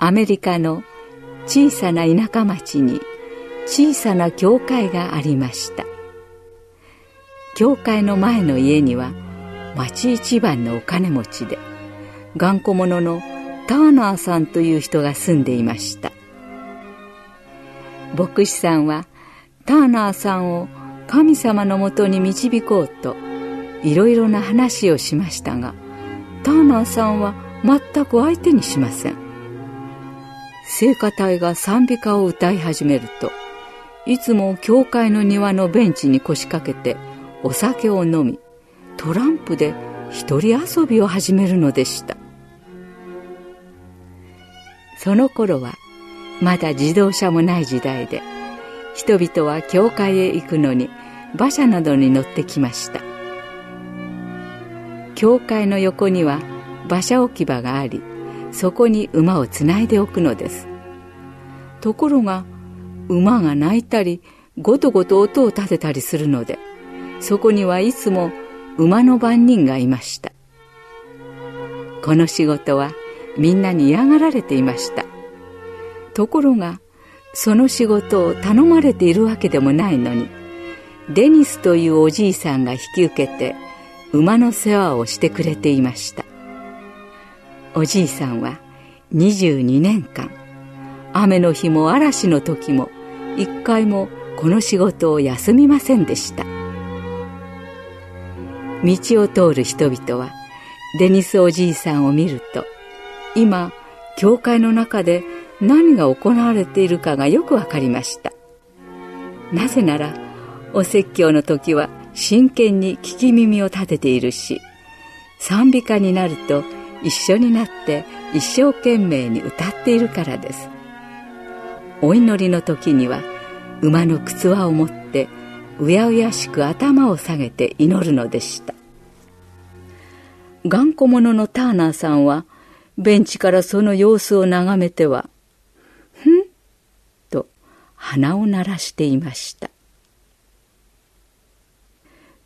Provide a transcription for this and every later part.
アメリカの小さな田舎町に小さな教会がありました。教会の前の家には町一番のお金持ちで頑固者のターナーさんという人が住んでいました。牧師さんはターナーさんを神様のもとに導こうといろいろな話をしましたがターナーさんは全く相手にしません。聖歌隊が賛美歌を歌い始めるといつも教会の庭のベンチに腰掛けてお酒を飲みトランプで一人遊びを始めるのでした。その頃はまだ自動車もない時代で人々は教会へ行くのに馬車などに乗ってきました。教会の横には馬車置き場がありそこに馬をつないでおくのです。ところが馬が鳴いたりごとごと音を立てたりするのでそこにはいつも馬の番人がいました。この仕事はみんなに嫌がられていました。ところがその仕事を頼まれているわけでもないのにデニスというおじいさんが引き受けて馬の世話をしてくれていました。おじいさんは22年間雨の日も嵐の時も一回もこの仕事を休みませんでした。道を通る人々はデニスおじいさんを見ると今教会の中で何が行われているかがよくわかりました。なぜならお説教の時は真剣に聞き耳を立てているし賛美歌になると一緒になって一生懸命に歌っているからですお祈りの時には馬の靴輪を持ってうやうやしく頭を下げて祈るのでした頑固者のターナーさんはベンチからその様子を眺めては「ふん?」と鼻を鳴らしていました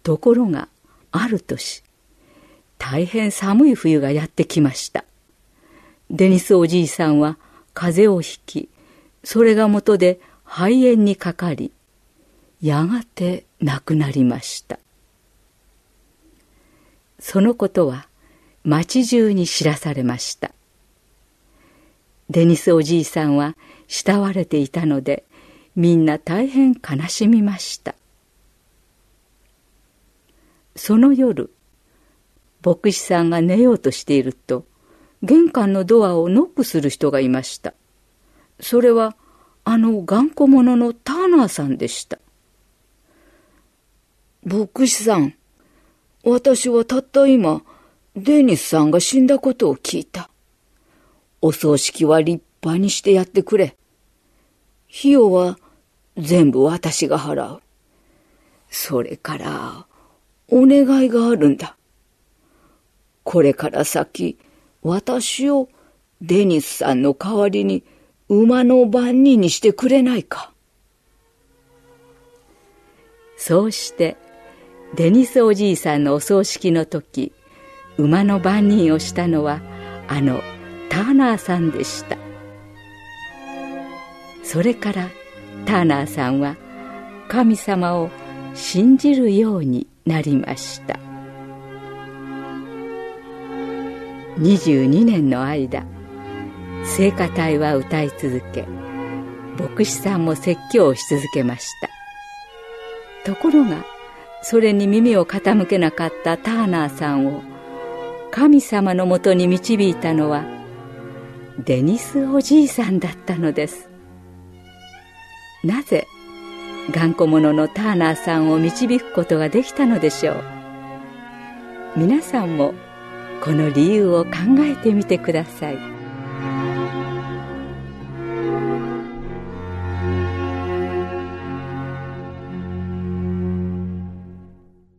ところがある年大変寒い冬がやってきました。デニスおじいさんは風邪をひきそれがもとで肺炎にかかりやがて亡くなりました。そのことは町中に知らされました。デニスおじいさんは慕われていたのでみんな大変悲しみました。その夜牧師さんが寝ようとしていると玄関のドアをノックする人がいました。それはあの頑固者のターナーさんでした。牧師さん私はたった今デニスさんが死んだことを聞いた。お葬式は立派にしてやってくれ。費用は全部私が払う。それからお願いがあるんだ。これから先私をデニスさんの代わりに馬の番人にしてくれないか。そうしてデニスおじいさんのお葬式の時馬の番人をしたのはあのターナーさんでした。それからターナーさんは神様を信じるようになりました。22年の間聖歌隊は歌い続け牧師さんも説教をし続けました。ところがそれに耳を傾けなかったターナーさんを神様のもとに導いたのはデニスおじいさんだったのです。なぜ頑固者のターナーさんを導くことができたのでしょう。皆さんもこの理由を考えてみてください。